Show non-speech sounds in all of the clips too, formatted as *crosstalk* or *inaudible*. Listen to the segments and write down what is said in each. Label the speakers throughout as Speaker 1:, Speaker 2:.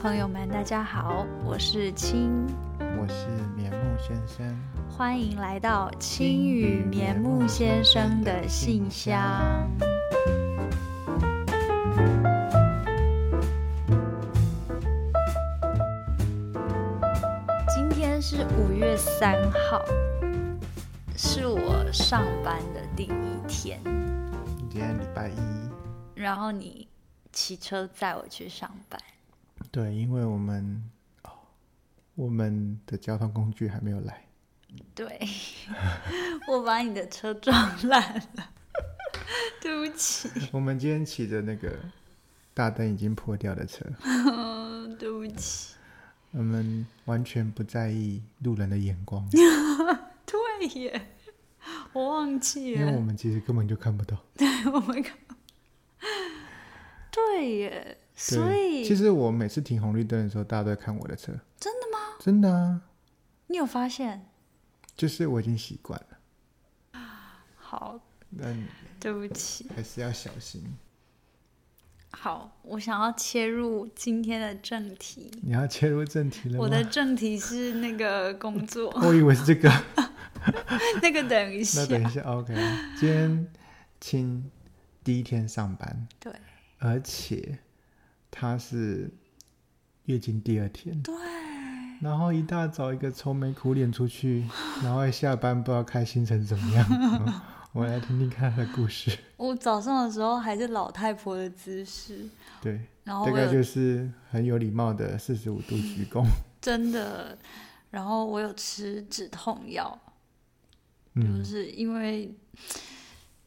Speaker 1: 朋友们，大家好，我是青，
Speaker 2: 我是棉木先生，
Speaker 1: 欢迎来到青与棉木先生的信箱。今天是五月三号，是我上班的第一天。
Speaker 2: 今天礼拜一，
Speaker 1: 然后你骑车载我去上班。
Speaker 2: 对，因为我们哦，我们的交通工具还没有来。
Speaker 1: 对，我把你的车撞烂了，对不起。
Speaker 2: 我们今天骑着那个大灯已经破掉的车，*laughs*
Speaker 1: 对不起。
Speaker 2: 我们完全不在意路人的眼光。*laughs*
Speaker 1: 对耶，我忘记了，
Speaker 2: 因为我们其实根本就看不到。
Speaker 1: 对，我们看。对耶。所以，
Speaker 2: 其实我每次停红绿灯的时候，大家都在看我的车。
Speaker 1: 真的吗？
Speaker 2: 真的啊。
Speaker 1: 你有发现？
Speaker 2: 就是我已经习惯了。
Speaker 1: 好。
Speaker 2: 那你
Speaker 1: 对不起。
Speaker 2: 还是要小心。
Speaker 1: 好，我想要切入今天的正题。
Speaker 2: 你要切入正题了吗？
Speaker 1: 我的正题是那个工作。*laughs*
Speaker 2: 我以为是这个。*laughs*
Speaker 1: 那个等一下。
Speaker 2: 那等一下，OK。今天青第一天上班。
Speaker 1: 对。
Speaker 2: 而且。他是月经第二天，
Speaker 1: 对，
Speaker 2: 然后一大早一个愁眉苦脸出去，然后下班不知道开心成怎么样。嗯、*laughs* 我来听听看他的故事。
Speaker 1: 我早上的时候还是老太婆的姿势，
Speaker 2: 对，
Speaker 1: 然后
Speaker 2: 大概就是很有礼貌的四十五度 *laughs* 鞠躬，
Speaker 1: 真的。然后我有吃止痛药，就是因为。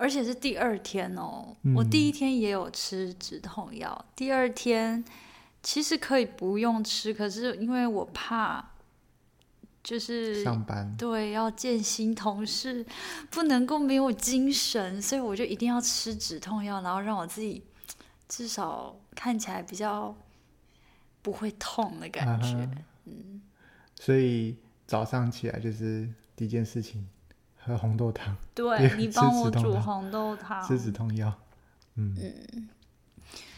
Speaker 1: 嗯而且是第二天哦，嗯、我第一天也有吃止痛药，第二天其实可以不用吃，可是因为我怕，就是
Speaker 2: 上班
Speaker 1: 对要见新同事，不能够没有精神，所以我就一定要吃止痛药，然后让我自己至少看起来比较不会痛的感觉。啊、嗯，
Speaker 2: 所以早上起来就是第一件事情。喝红豆汤，*laughs*
Speaker 1: 对，你帮我煮红豆汤，
Speaker 2: 吃止痛药，嗯
Speaker 1: 嗯。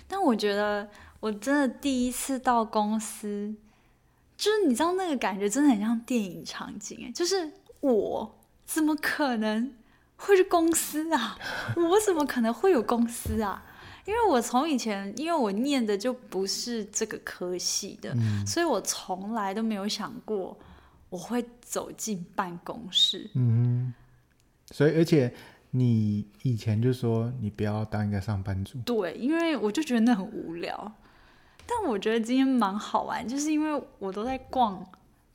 Speaker 1: 但我觉得我真的第一次到公司，就是你知道那个感觉真的很像电影场景哎，就是我怎么可能会是公司啊？我怎么可能会有公司啊？因为我从以前，因为我念的就不是这个科系的，嗯、所以我从来都没有想过。我会走进办公室，
Speaker 2: 嗯，所以而且你以前就说你不要当一个上班族，
Speaker 1: 对，因为我就觉得那很无聊。但我觉得今天蛮好玩，就是因为我都在逛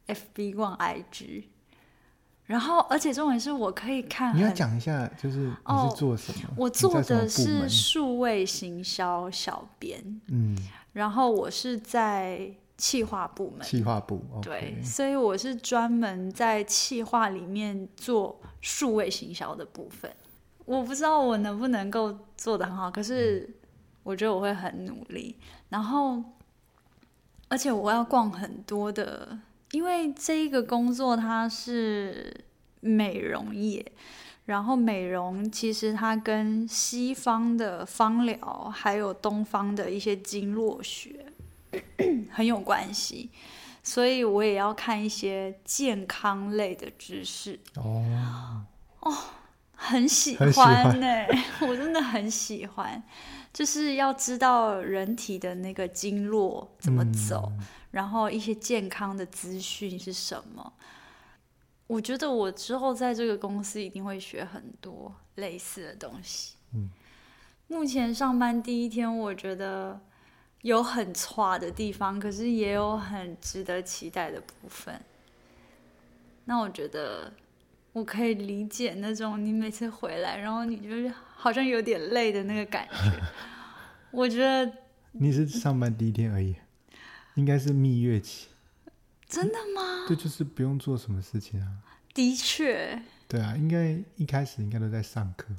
Speaker 1: FB、逛 IG，然后而且重点是我可以看。
Speaker 2: 你要讲一下，就是你是做什么？
Speaker 1: 哦，我做的是数位行销小编，嗯，然后我是在。企划部门，
Speaker 2: 企划部，
Speaker 1: 对，所以我是专门在企划里面做数位行销的部分。我不知道我能不能够做得很好，可是我觉得我会很努力。然后，而且我要逛很多的，因为这一个工作它是美容业，然后美容其实它跟西方的芳疗还有东方的一些经络学。*coughs* 很有关系，所以我也要看一些健康类的知识哦哦，很喜欢呢、欸，*laughs* 我真的很喜欢，就是要知道人体的那个经络怎么走，嗯、然后一些健康的资讯是什么。我觉得我之后在这个公司一定会学很多类似的东西。嗯，目前上班第一天，我觉得。有很差的地方，可是也有很值得期待的部分。那我觉得我可以理解那种你每次回来，然后你就是好像有点累的那个感觉。*laughs* 我觉得
Speaker 2: 你是上班第一天而已，应该是蜜月期。
Speaker 1: 真的吗？
Speaker 2: 对，就是不用做什么事情啊。
Speaker 1: 的确。对
Speaker 2: 啊，应该一开始应该都在上课。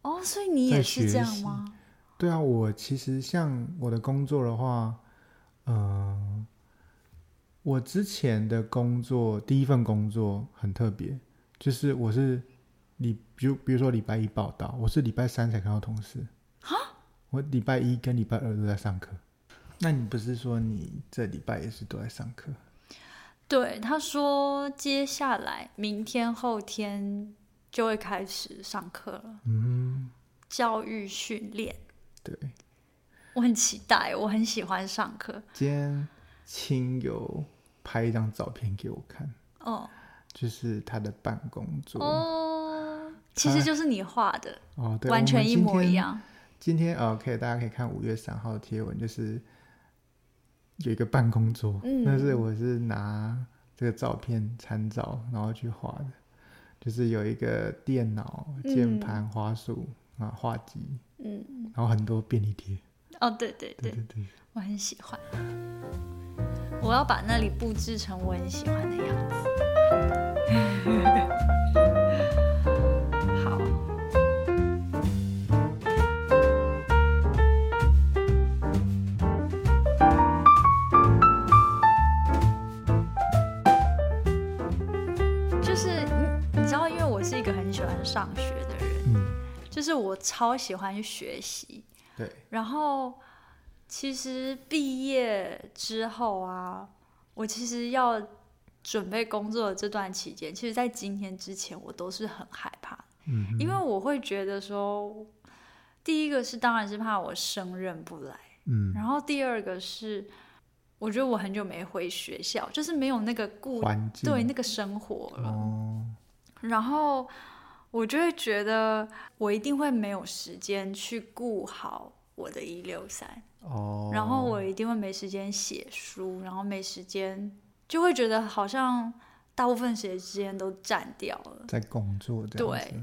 Speaker 1: 哦，所以你也是这样吗？
Speaker 2: 对啊，我其实像我的工作的话，嗯、呃，我之前的工作第一份工作很特别，就是我是礼，比如比如说礼拜一报到，我是礼拜三才看到同事。哈？我礼拜一跟礼拜二都在上课。那你不是说你这礼拜也是都在上课？
Speaker 1: 对，他说接下来明天后天就会开始上课了。嗯，教育训练。
Speaker 2: 对，
Speaker 1: 我很期待，我很喜欢上课。
Speaker 2: 今天亲友拍一张照片给我看。
Speaker 1: 哦。
Speaker 2: 就是他的办公桌
Speaker 1: 哦，其实就是你画的
Speaker 2: 哦，对，
Speaker 1: 完全一模一样。
Speaker 2: 今天哦可以大家可以看五月三号的贴文，就是有一个办公桌，嗯，但是我是拿这个照片参照，然后去画的，就是有一个电脑、键盘、花束啊、画机，嗯，然后很多便利贴。
Speaker 1: 哦，对对对对对，我很喜欢。我要把那里布置成我很喜欢的样子。好，就是你，你知道，因为我是一个很喜欢上学就是我超喜欢学习，
Speaker 2: 对。
Speaker 1: 然后，其实毕业之后啊，我其实要。准备工作的这段期间，其实，在今天之前，我都是很害怕，嗯，因为我会觉得说，第一个是当然是怕我胜任不来，嗯，然后第二个是，我觉得我很久没回学校，就是没有那个固，对那个生活了，哦，然后我就会觉得我一定会没有时间去顾好我的一六三，哦，然后我一定会没时间写书，然后没时间。就会觉得好像大部分时间都占掉了，
Speaker 2: 在工作的
Speaker 1: 对，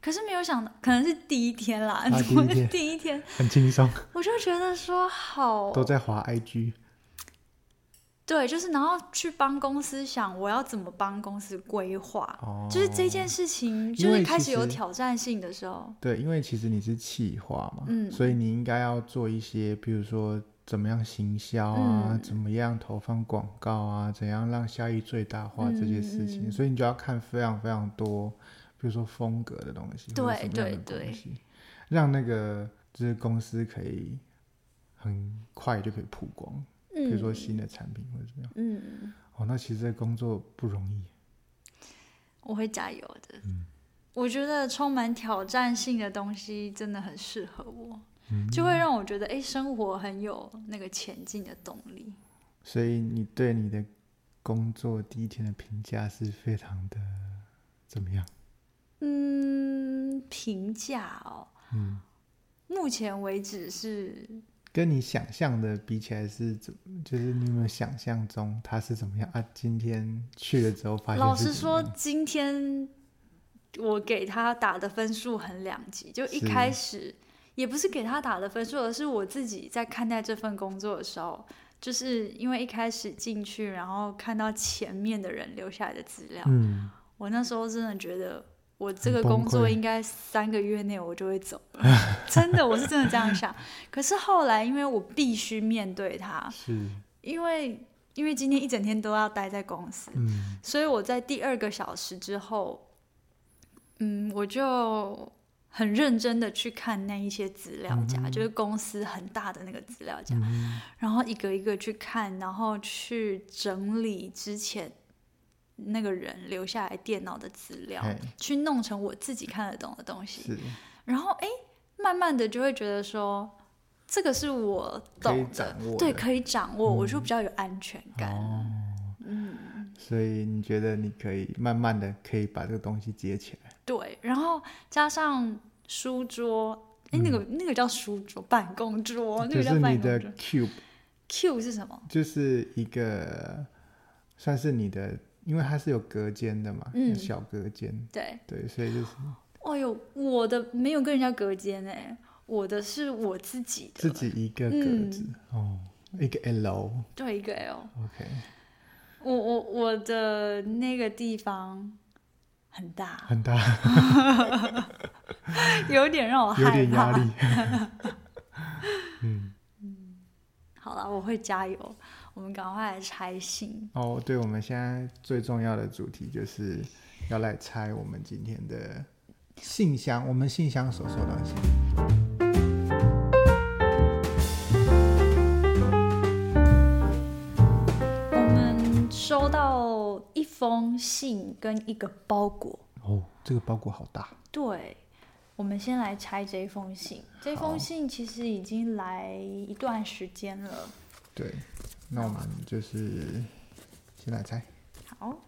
Speaker 1: 可是没有想到，可能是第一天啦，
Speaker 2: 啊、*laughs* 第一天，
Speaker 1: 第一天
Speaker 2: 很轻松，
Speaker 1: 我就觉得说好
Speaker 2: 都在滑 IG，
Speaker 1: 对，就是然后去帮公司想我要怎么帮公司规划，哦、就是这件事情就是开始有挑战性的时候，
Speaker 2: 对，因为其实你是企划嘛，嗯，所以你应该要做一些，比如说。怎么样行销啊？嗯、怎么样投放广告啊？怎样让效益最大化这些事情？嗯、所以你就要看非常非常多，比如说风格的东西，对对对，让那个就是公司可以很快就可以曝光。嗯、比如说新的产品或者怎么样。嗯，哦，那其实这工作不容易。
Speaker 1: 我会加油的。嗯，我觉得充满挑战性的东西真的很适合我。就会让我觉得，哎，生活很有那个前进的动力。
Speaker 2: 所以你对你的工作第一天的评价是非常的怎么样？
Speaker 1: 嗯，评价哦，嗯，目前为止是
Speaker 2: 跟你想象的比起来是怎么？就是你有没有想象中他是怎么样啊？今天去了之后发现，
Speaker 1: 老实说，今天我给他打的分数很两极，就一开始。也不是给他打的分数，而是我自己在看待这份工作的时候，就是因为一开始进去，然后看到前面的人留下来的资料，嗯，我那时候真的觉得我这个工作应该三个月内我就会走了，真的，我是真的这样想。可是后来，因为我必须面对他，*laughs* 是因为因为今天一整天都要待在公司，嗯，所以我在第二个小时之后，嗯，我就。很认真的去看那一些资料夹，嗯、就是公司很大的那个资料夹，嗯、然后一个一个去看，然后去整理之前那个人留下来电脑的资料，去弄成我自己看得懂的东西。是然后哎，慢慢的就会觉得说，这个是我懂的，的对，可以掌握，嗯、我就比较有安全感。哦、
Speaker 2: 嗯，所以你觉得你可以慢慢的可以把这个东西接起来？
Speaker 1: 对，然后加上。书桌，哎，那个那个叫书桌，办公桌，那个叫办公桌。你的 cube，cube 是什么？
Speaker 2: 就是一个算是你的，因为它是有隔间的嘛，嗯，小隔间。对对，所以就是。
Speaker 1: 哎呦，我的没有跟人家隔间哎，我的是我自己的，
Speaker 2: 自己一个格子哦，一个 L。
Speaker 1: 对，一个 L。
Speaker 2: OK。
Speaker 1: 我我我的那个地方很大，
Speaker 2: 很大。*laughs*
Speaker 1: 有点让我害怕，
Speaker 2: 有点压力。*laughs* 嗯
Speaker 1: 好了，我会加油。我们赶快来拆信。
Speaker 2: 哦，对，我们现在最重要的主题就是要来拆我们今天的信箱，我们信箱所收到的信。
Speaker 1: 我们收到一封信跟一个包裹。
Speaker 2: 哦，这个包裹好大。
Speaker 1: 对。我们先来拆这封信。这封信其实已经来一段时间了。
Speaker 2: 对，那我们就是先来猜。
Speaker 1: 好。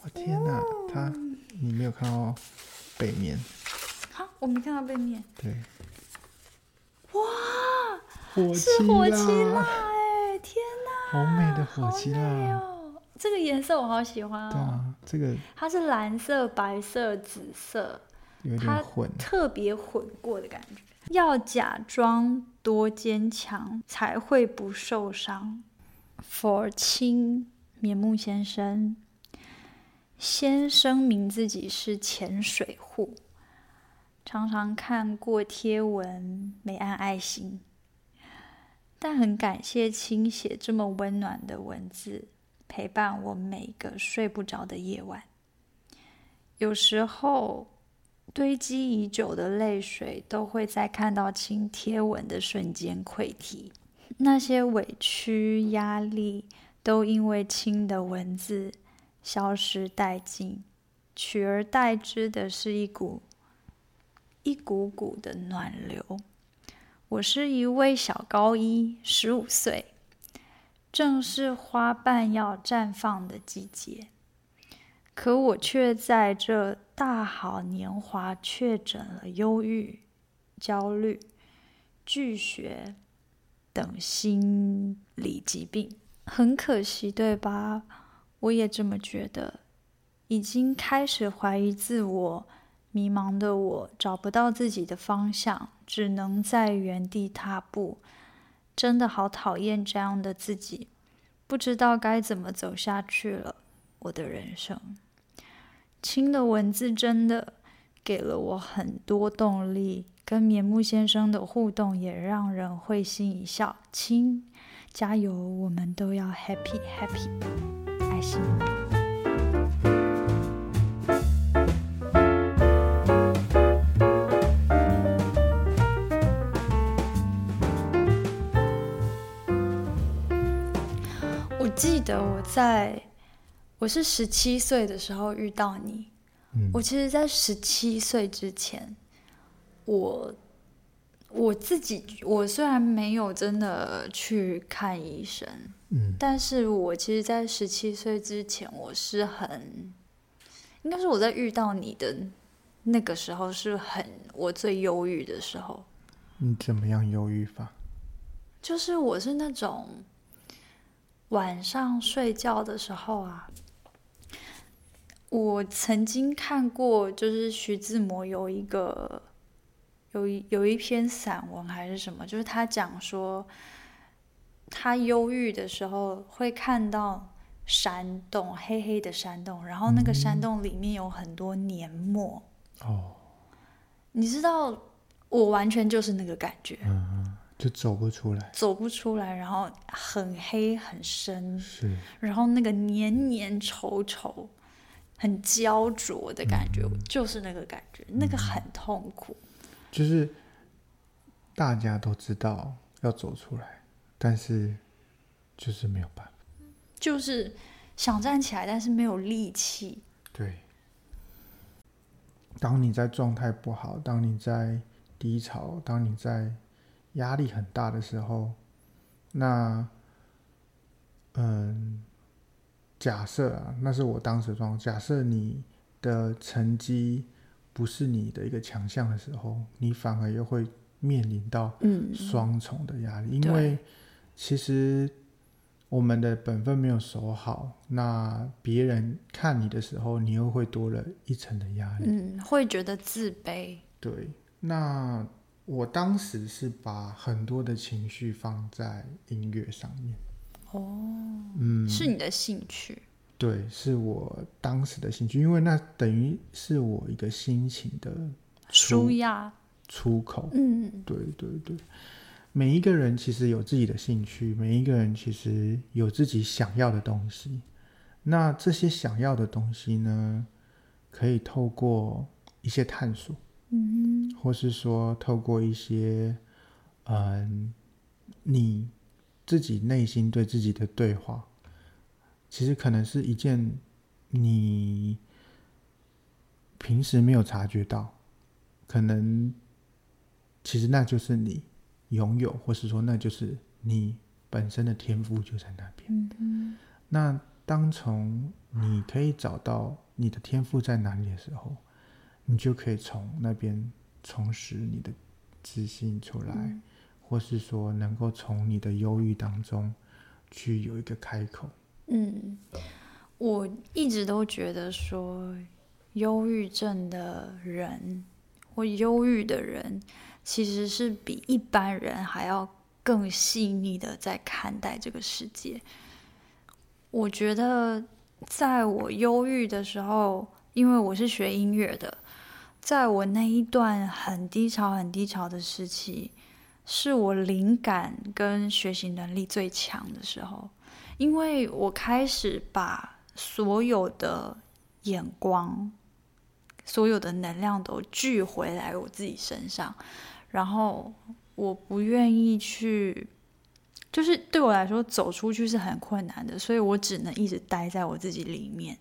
Speaker 2: 我天哪，它你没有看到背面？
Speaker 1: 好，我没看到背面。
Speaker 2: 对。
Speaker 1: 哇，
Speaker 2: 火
Speaker 1: 是火漆蜡哎！天哪，
Speaker 2: 好美的火漆蜡
Speaker 1: 哦！这个颜色我好喜欢哦。
Speaker 2: 对啊，这个
Speaker 1: 它是蓝色、白色、紫色，
Speaker 2: 有点混，
Speaker 1: 特别混过的感觉。要假装多坚强，才会不受伤。For 青棉木先生，先声明自己是潜水户。常常看过贴文，没按爱心，但很感谢亲写这么温暖的文字，陪伴我每个睡不着的夜晚。有时候堆积已久的泪水，都会在看到亲贴文的瞬间溃堤。那些委屈、压力，都因为亲的文字消失殆尽，取而代之的是一股。一股股的暖流。我是一位小高一，十五岁，正是花瓣要绽放的季节，可我却在这大好年华确诊了忧郁、焦虑、拒学等心理疾病。很可惜，对吧？我也这么觉得，已经开始怀疑自我。迷茫的我找不到自己的方向，只能在原地踏步。真的好讨厌这样的自己，不知道该怎么走下去了。我的人生，亲的文字真的给了我很多动力，跟棉木先生的互动也让人会心一笑。亲，加油，我们都要 happy happy，爱心。在我是十七岁的时候遇到你。嗯，我其实，在十七岁之前，我我自己，我虽然没有真的去看医生，嗯，但是我其实，在十七岁之前，我是很，应该是我在遇到你的那个时候，是很我最忧郁的时候。
Speaker 2: 你怎么样忧郁法？
Speaker 1: 就是我是那种。晚上睡觉的时候啊，我曾经看过，就是徐志摩有一个有一有一篇散文还是什么，就是他讲说，他忧郁的时候会看到山洞，黑黑的山洞，然后那个山洞里面有很多年墨。哦，你知道，我完全就是那个感觉。
Speaker 2: 嗯就走不出来，
Speaker 1: 走不出来，然后很黑很深，
Speaker 2: 是，
Speaker 1: 然后那个黏黏稠稠、很焦灼的感觉，嗯、就是那个感觉，嗯、那个很痛苦。
Speaker 2: 就是大家都知道要走出来，但是就是没有办法，
Speaker 1: 就是想站起来，但是没有力气。
Speaker 2: 对，当你在状态不好，当你在低潮，当你在。压力很大的时候，那，嗯，假设啊，那是我当时状况。假设你的成绩不是你的一个强项的时候，你反而又会面临到双重的压力，嗯、因为其实我们的本分没有守好，那别人看你的时候，你又会多了一层的压力，
Speaker 1: 嗯，会觉得自卑。
Speaker 2: 对，那。我当时是把很多的情绪放在音乐上面。
Speaker 1: 哦，嗯，是你的兴趣？
Speaker 2: 对，是我当时的兴趣，因为那等于是我一个心情的
Speaker 1: 舒压
Speaker 2: 出口。
Speaker 1: 嗯，
Speaker 2: 对对对。每一个人其实有自己的兴趣，每一个人其实有自己想要的东西。那这些想要的东西呢，可以透过一些探索。嗯，或是说透过一些嗯，你自己内心对自己的对话，其实可能是一件你平时没有察觉到，可能其实那就是你拥有，或是说那就是你本身的天赋就在那边。那当从你可以找到你的天赋在哪里的时候，你就可以从那边重拾你的自信出来。嗯或是说，能够从你的忧郁当中去有一个开口。
Speaker 1: 嗯，我一直都觉得说，忧郁症的人或忧郁的人，其实是比一般人还要更细腻的在看待这个世界。我觉得，在我忧郁的时候，因为我是学音乐的，在我那一段很低潮、很低潮的时期。是我灵感跟学习能力最强的时候，因为我开始把所有的眼光、所有的能量都聚回来我自己身上，然后我不愿意去，就是对我来说走出去是很困难的，所以我只能一直待在我自己里面。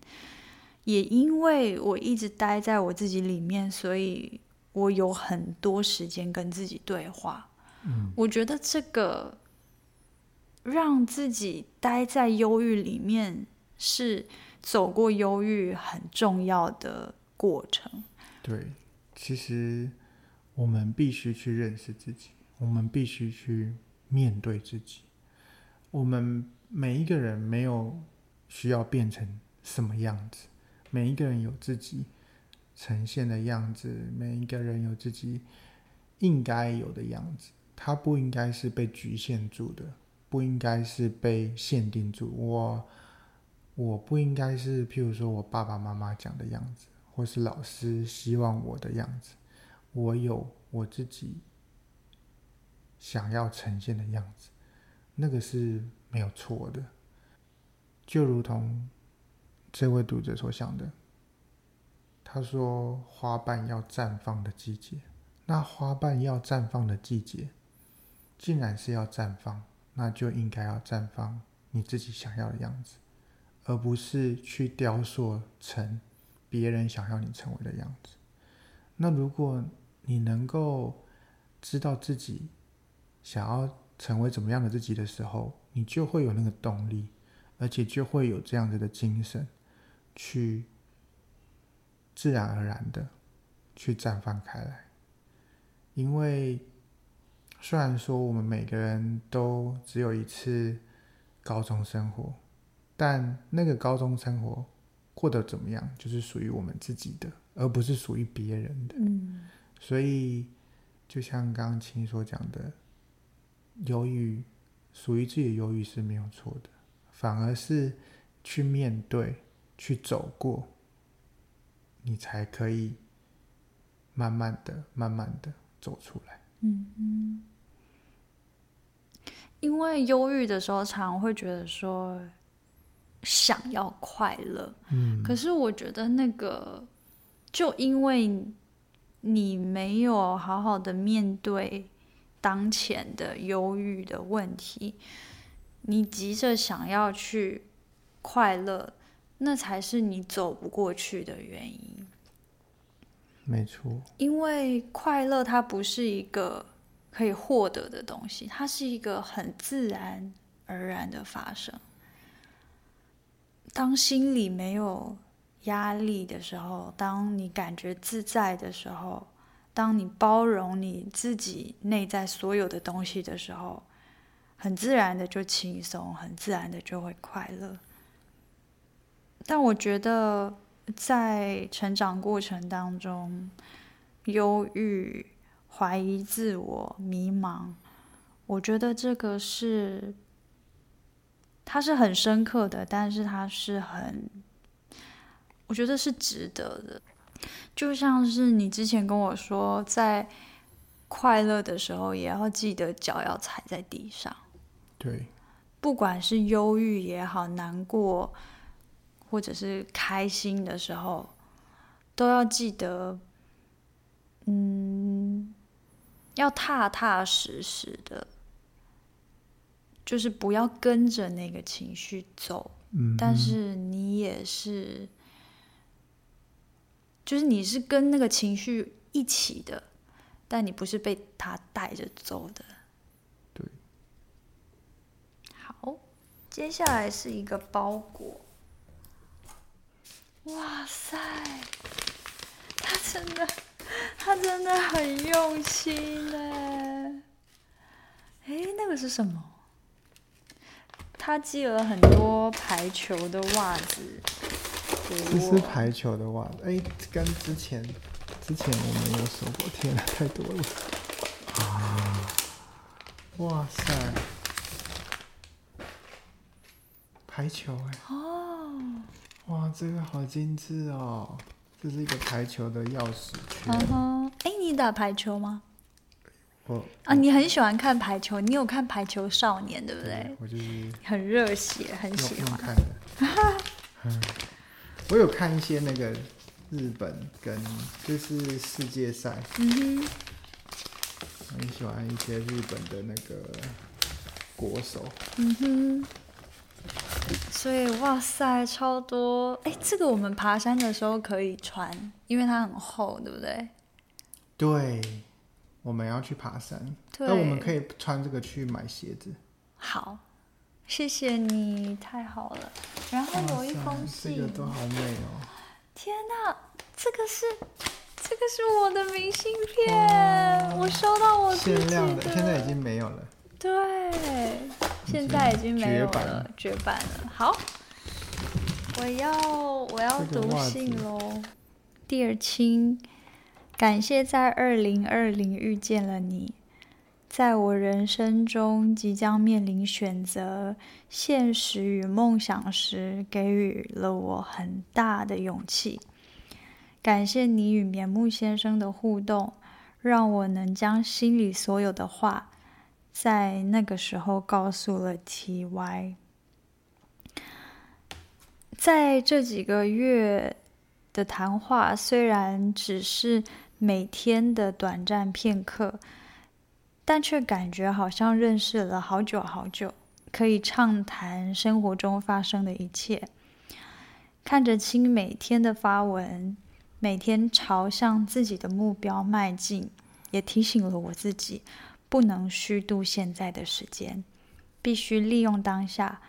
Speaker 1: 也因为我一直待在我自己里面，所以我有很多时间跟自己对话。我觉得这个让自己待在忧郁里面是走过忧郁很重要的过程。
Speaker 2: 对，其实我们必须去认识自己，我们必须去面对自己。我们每一个人没有需要变成什么样子，每一个人有自己呈现的样子，每一个人有自己应该有的样子。他不应该是被局限住的，不应该是被限定住。我，我不应该是，譬如说我爸爸妈妈讲的样子，或是老师希望我的样子。我有我自己想要呈现的样子，那个是没有错的。就如同这位读者所想的，他说：“花瓣要绽放的季节，那花瓣要绽放的季节。”既然是要绽放，那就应该要绽放你自己想要的样子，而不是去雕塑成别人想要你成为的样子。那如果你能够知道自己想要成为怎么样的自己的时候，你就会有那个动力，而且就会有这样子的精神，去自然而然的去绽放开来，因为。虽然说我们每个人都只有一次高中生活，但那个高中生活过得怎么样，就是属于我们自己的，而不是属于别人的。嗯。所以，就像刚刚青所讲的，忧郁属于自己的忧郁是没有错的，反而是去面对、去走过，你才可以慢慢的、慢慢的走出来。嗯嗯，
Speaker 1: 因为忧郁的时候，常常会觉得说想要快乐，嗯，可是我觉得那个就因为你没有好好的面对当前的忧郁的问题，你急着想要去快乐，那才是你走不过去的原因。
Speaker 2: 没错，
Speaker 1: 因为快乐它不是一个可以获得的东西，它是一个很自然而然的发生。当心里没有压力的时候，当你感觉自在的时候，当你包容你自己内在所有的东西的时候，很自然的就轻松，很自然的就会快乐。但我觉得。在成长过程当中，忧郁、怀疑自我、迷茫，我觉得这个是，它是很深刻的，但是它是很，我觉得是值得的。就像是你之前跟我说，在快乐的时候，也要记得脚要踩在地上。
Speaker 2: 对，
Speaker 1: 不管是忧郁也好，难过。或者是开心的时候，都要记得，嗯，要踏踏实实的，就是不要跟着那个情绪走。嗯，但是你也是，就是你是跟那个情绪一起的，但你不是被他带着走的。
Speaker 2: 对。
Speaker 1: 好，接下来是一个包裹。哇塞，他真的，他真的很用心呢。哎，那个是什么？他寄了很多排球的袜子给我。
Speaker 2: 这是排球的袜子，哎，跟之前之前我没有收过，天哪，太多了。啊！哇塞，排球哎。哦。哇，这个好精致哦！这是一个排球的钥匙圈。嗯
Speaker 1: 哼，哎，你打排球吗？
Speaker 2: 我
Speaker 1: 啊，你很喜欢看排球，你有看《排球少年》对不对？
Speaker 2: 对，我就是
Speaker 1: 很热血，很喜欢
Speaker 2: 看的。嗯，*laughs* 我有看一些那个日本跟就是世界赛。嗯哼。很喜欢一些日本的那个国手。嗯哼。
Speaker 1: 所以，哇塞，超多！哎，这个我们爬山的时候可以穿，因为它很厚，对不对？
Speaker 2: 对，我们要去爬山，那我们可以穿这个去买鞋子。
Speaker 1: 好，谢谢你，太好了。然后有一封信，
Speaker 2: 这个都好美哦！
Speaker 1: 天哪，这个是这个是我的明信片，我收到我自己的，
Speaker 2: 限量的，现在已经没有了。
Speaker 1: 对。现在已经没有了，绝版了。好，我要我要读信喽。Dear 亲，感谢在二零二零遇见了你，在我人生中即将面临选择现实与梦想时，给予了我很大的勇气。感谢你与棉木先生的互动，让我能将心里所有的话。在那个时候，告诉了 TY。在这几个月的谈话，虽然只是每天的短暂片刻，但却感觉好像认识了好久好久，可以畅谈生活中发生的一切。看着亲每天的发文，每天朝向自己的目标迈进，也提醒了我自己。不能虚度现在的时间，必须利用当下，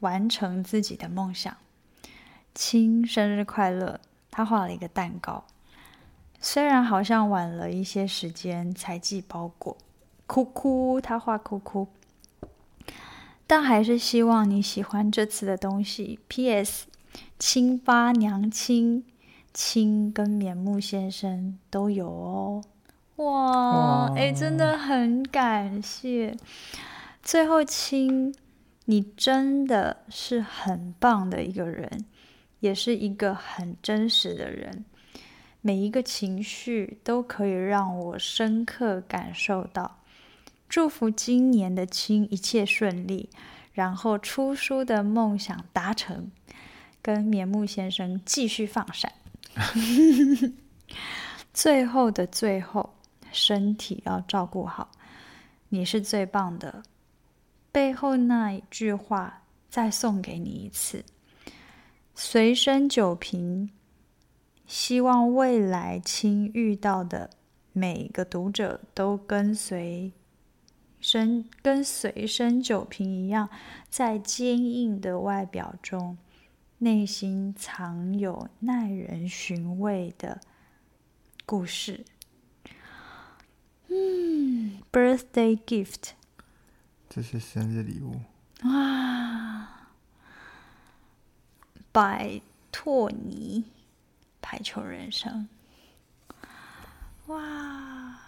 Speaker 1: 完成自己的梦想。亲，生日快乐！他画了一个蛋糕，虽然好像晚了一些时间才寄包裹，哭哭，他画哭哭，但还是希望你喜欢这次的东西。P.S. 亲八娘亲，亲跟棉木先生都有哦。哇，哎，真的很感谢。最后，亲，你真的是很棒的一个人，也是一个很真实的人。每一个情绪都可以让我深刻感受到。祝福今年的亲一切顺利，然后出书的梦想达成，跟棉木先生继续放闪。最后的最后。身体要照顾好，你是最棒的。背后那一句话，再送给你一次。随身酒瓶，希望未来亲遇到的每个读者都跟随身跟随身酒瓶一样，在坚硬的外表中，内心藏有耐人寻味的故事。嗯，birthday gift，
Speaker 2: 这是生日礼物
Speaker 1: 啊！拜托你，排球人生，哇！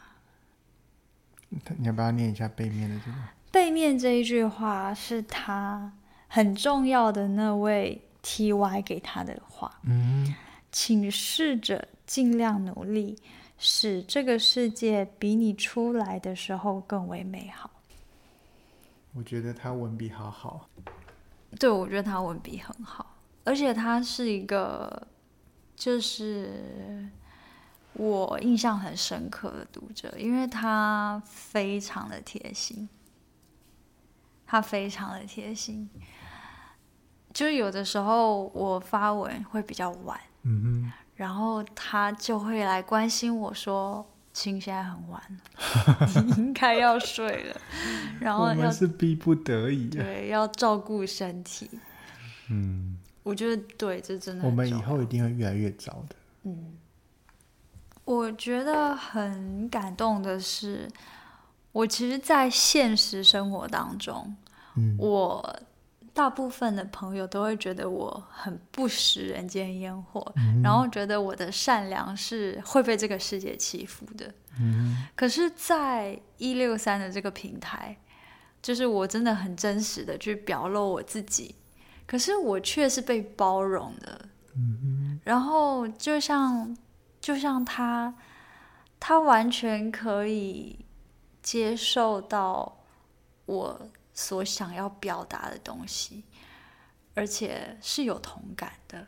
Speaker 2: 你要不要念一下背面的这个？
Speaker 1: 背面这一句话是他很重要的那位 TY 给他的话。嗯，请试着尽量努力。使这个世界比你出来的时候更为美好。
Speaker 2: 我觉得他文笔好好。
Speaker 1: 对，我觉得他文笔很好，而且他是一个，就是我印象很深刻的读者，因为他非常的贴心，他非常的贴心。就是有的时候我发文会比较晚，
Speaker 2: 嗯哼，
Speaker 1: 然后他就会来关心我说：“亲，现在很晚，*laughs* 你应该要睡了。”然后要
Speaker 2: 我们是逼不得已，
Speaker 1: 对，要照顾身体。
Speaker 2: 嗯，
Speaker 1: 我觉得对，这真的。
Speaker 2: 我们以后一定会越来越早的。
Speaker 1: 嗯，我觉得很感动的是，我其实，在现实生活当中，
Speaker 2: 嗯，
Speaker 1: 我。大部分的朋友都会觉得我很不食人间烟火，
Speaker 2: 嗯，
Speaker 1: 然后觉得我的善良是会被这个世界欺负的。
Speaker 2: 嗯，
Speaker 1: 可是，在一六三的这个平台，就是我真的很真实的去表露我自己，可是我却是被包容的。
Speaker 2: 嗯，
Speaker 1: 然后就像就像他，他完全可以接受到我。所想要表达的东西，而且是有同感的，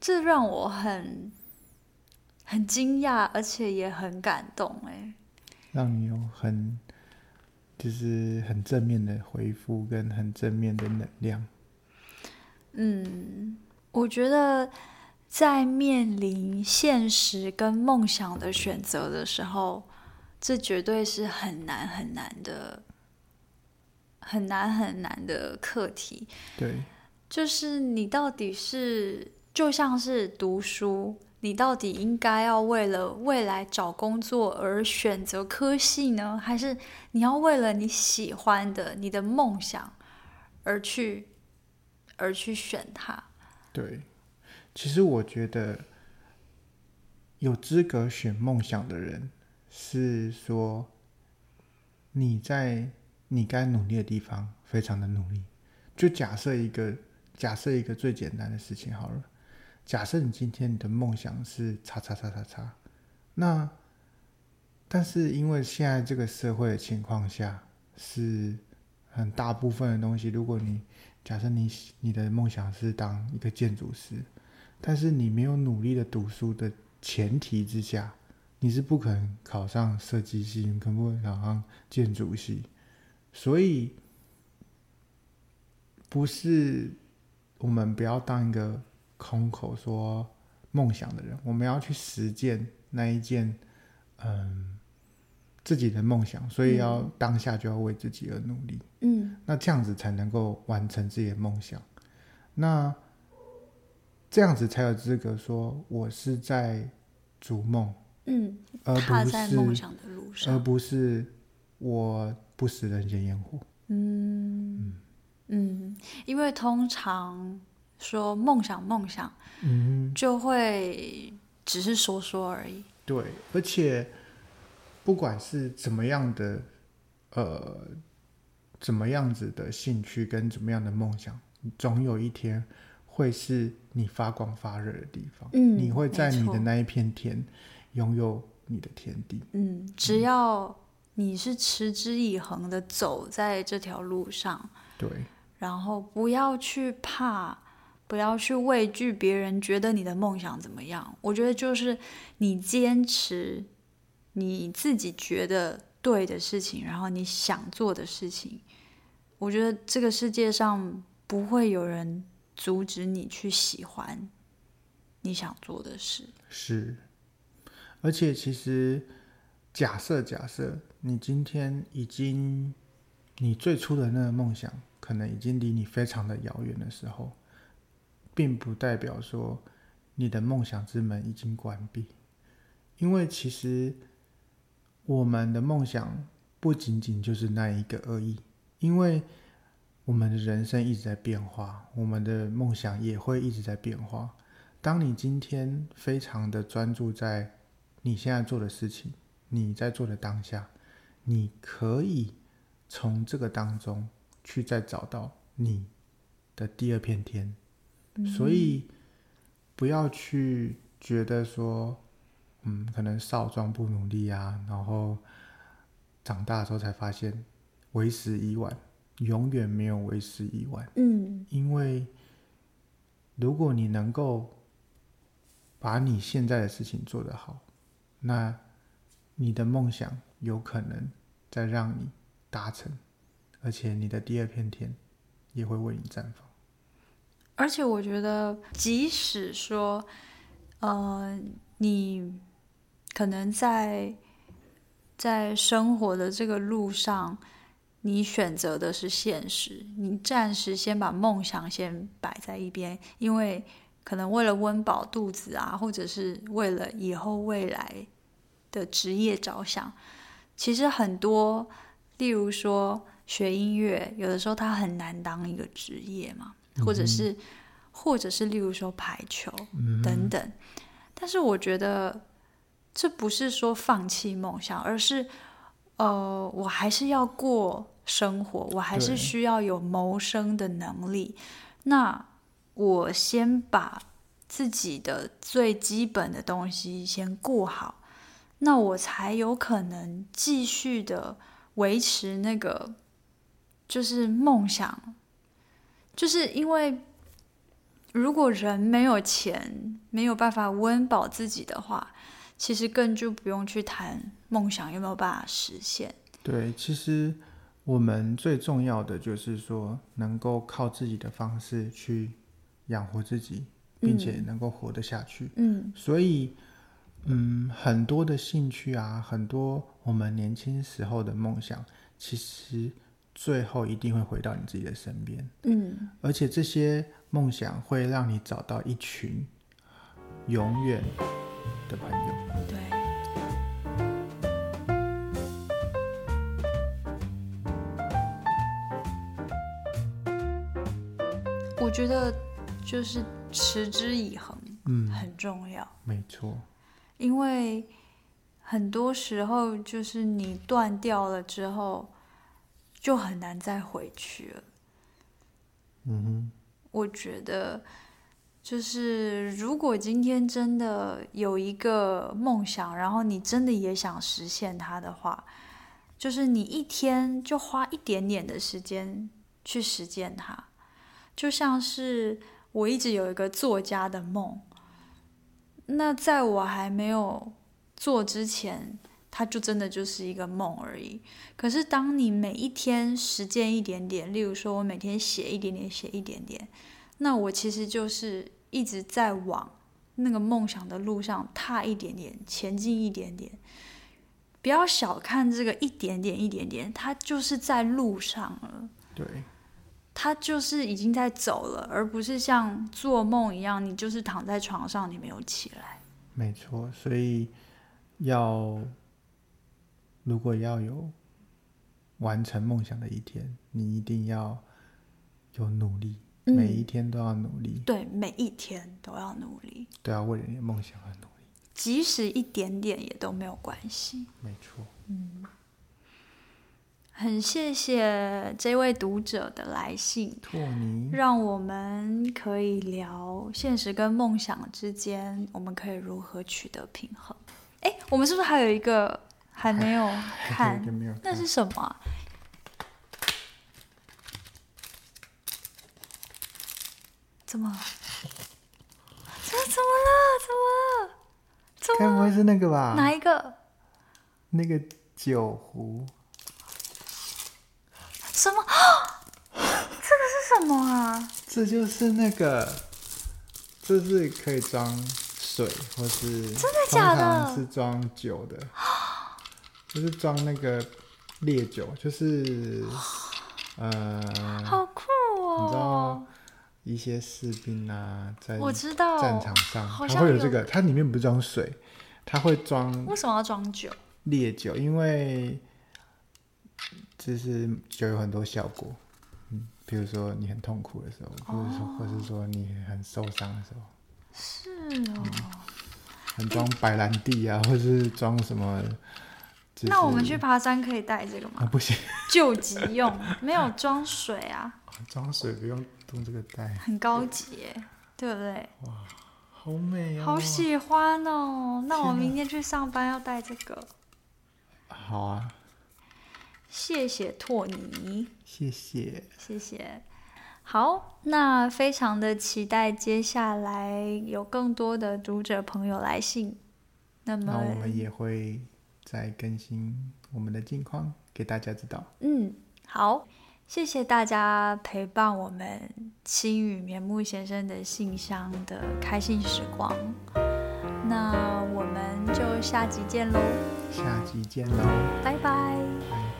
Speaker 1: 这让我很很惊讶，而且也很感动。哎，
Speaker 2: 让你有很就是很正面的回复，跟很正面的能量。
Speaker 1: 嗯，我觉得在面临现实跟梦想的选择的时候，这绝对是很难很难的。很难很难的课题，
Speaker 2: 对，
Speaker 1: 就是你到底是就像是读书，你到底应该要为了未来找工作而选择科系呢，还是你要为了你喜欢的、你的梦想而去而去选它？
Speaker 2: 对，其实我觉得有资格选梦想的人，是说你在。你该努力的地方，非常的努力。就假设一个，假设一个最简单的事情好了。假设你今天你的梦想是叉叉叉叉叉，那但是因为现在这个社会的情况下，是很大部分的东西。如果你假设你你的梦想是当一个建筑师，但是你没有努力的读书的前提之下，你是不可能考上设计系，你可不可能考上建筑系？所以，不是我们不要当一个空口说梦想的人，我们要去实践那一件，嗯，自己的梦想。所以要当下就要为自己而努力，
Speaker 1: 嗯，
Speaker 2: 那这样子才能够完成自己的梦想。那这样子才有资格说我是在逐梦，
Speaker 1: 嗯，
Speaker 2: 而不是
Speaker 1: 梦想的路上，
Speaker 2: 而不是我。不食人间烟火。
Speaker 1: 嗯嗯，因为通常说梦想梦想，嗯，就会只是说说而已。
Speaker 2: 对，而且不管是怎么样的，呃，怎么样子的兴趣跟怎么样的梦想，总有一天会是你发光发热的地方。嗯，你会在你的那一片天拥有你的天地。
Speaker 1: 嗯，只要。你是持之以恒的走在这条路上，
Speaker 2: 对，
Speaker 1: 然后不要去怕，不要去畏惧别人觉得你的梦想怎么样。我觉得就是你坚持你自己觉得对的事情，然后你想做的事情，我觉得这个世界上不会有人阻止你去喜欢你想做的事。
Speaker 2: 是，而且其实假设假设。你今天已经，你最初的那个梦想可能已经离你非常的遥远的时候，并不代表说你的梦想之门已经关闭，因为其实我们的梦想不仅仅就是那一个而已，因为我们的人生一直在变化，我们的梦想也会一直在变化。当你今天非常的专注在你现在做的事情，你在做的当下。你可以从这个当中去再找到你的第二片天，嗯，所以不要去觉得说，嗯，可能少壮不努力啊，然后长大的时候才发现为时已晚，永远没有为时已晚。
Speaker 1: 嗯，
Speaker 2: 因为如果你能够把你现在的事情做得好，那你的梦想有可能在让你达成，而且你的第二片天也会为你绽放。
Speaker 1: 而且我觉得，即使说，呃，你可能在在生活的这个路上，你选择的是现实，你暂时先把梦想先摆在一边，因为可能为了温饱肚子啊，或者是为了以后未来的职业着想，其实很多，例如说学音乐，有的时候它很难当一个职业嘛。或者是，嗯、或者是，例如说排球等等，嗯、但是我觉得这不是说放弃梦想，而是呃，我还是要过生活，我还是需要有谋生的能力。那我先把自己的最基本的东西先顾好，那我才有可能继续的维持那个就是梦想。就是因为，如果人没有钱，没有办法温饱自己的话，其实更就不用去谈梦想有没有办法实现。
Speaker 2: 对，其实我们最重要的就是说，能够靠自己的方式去养活自己，并且能够活得下去。嗯，所以，嗯，很多的兴趣啊，很多我们年轻时候的梦想，其实。最后一定会回到你自己的身边，嗯，而且这些梦想会让你找到一群永远的朋友。
Speaker 1: 对，我觉得就是持之以恒，嗯，很重要。
Speaker 2: 没错，
Speaker 1: 因为很多时候就是你断掉了之后。就很难再回去了。嗯哼，我觉得就是如果今天真的有一个梦想，然后你真的也想实现它的话，就是你一天就花一点点的时间去实践它。就像是我一直有一个作家的梦，那在我还没有做之前。它就真的就是一个梦而已。可是，当你每一天实践一点点，例如说，我每天写一点点，写一点点，那我其实就是一直在往那个梦想的路上踏一点点，前进一点点。不要小看这个一点点，一点点，它就是在路上了。
Speaker 2: 对，
Speaker 1: 它就是已经在走了，而不是像做梦一样，你就是躺在床上，你没有起来。
Speaker 2: 没错，所以要。如果要有完成梦想的一天，你一定要有努力，嗯、每一天都要努力。
Speaker 1: 对，每一天都要努力，
Speaker 2: 都要为了你的梦想而努力，
Speaker 1: 即使一点点也都没有关系。
Speaker 2: 没错，
Speaker 1: 嗯，很谢谢这位读者的来信，让我们可以聊现实跟梦想之间，我们可以如何取得平衡。哎，我们是不是还有一个？还没有 *laughs* 看，
Speaker 2: 没有看，
Speaker 1: 那是什么啊？怎么？这怎么了？怎么了？怎么？
Speaker 2: 该不会是那个吧？
Speaker 1: 哪一个？
Speaker 2: 那个酒壶？
Speaker 1: 什么？*gasps* 这个是什么啊？
Speaker 2: 这就是那个，这是可以装水，或是
Speaker 1: 真的假的？
Speaker 2: 是装酒的。就是装那个烈酒，就是 *gasps* 呃，
Speaker 1: 好酷哦！
Speaker 2: 你知道一些士兵啊，在
Speaker 1: 我知道
Speaker 2: 战场上，它会有这个，它里面不是装水，它会装。
Speaker 1: 为什么要装酒？
Speaker 2: 烈酒，因为就是就有很多效果，嗯，比如说你很痛苦的时候，或者说，或是说你很受伤的时候，
Speaker 1: 是哦，
Speaker 2: 很装白兰地啊，或是装什么。
Speaker 1: 那我们去爬山可以带这个吗？
Speaker 2: 啊，不行，
Speaker 1: 救急用，*laughs* 没有装水啊。
Speaker 2: 装水不用用这个带，
Speaker 1: 很高级耶，对，对不对？
Speaker 2: 哇，好美哦！
Speaker 1: 好喜欢哦！那我明天去上班要带这个。
Speaker 2: 好啊。
Speaker 1: 谢谢托尼。
Speaker 2: 谢谢。
Speaker 1: 谢谢。好，那非常的期待接下来有更多的读者朋友来信。那么，
Speaker 2: 那我们也会再更新我们的近况给大家知道。
Speaker 1: 嗯，好，谢谢大家陪伴我们青雨棉木先生的信箱的开心时光。那我们就下集见喽！
Speaker 2: 下集
Speaker 1: 见喽！
Speaker 2: 拜拜。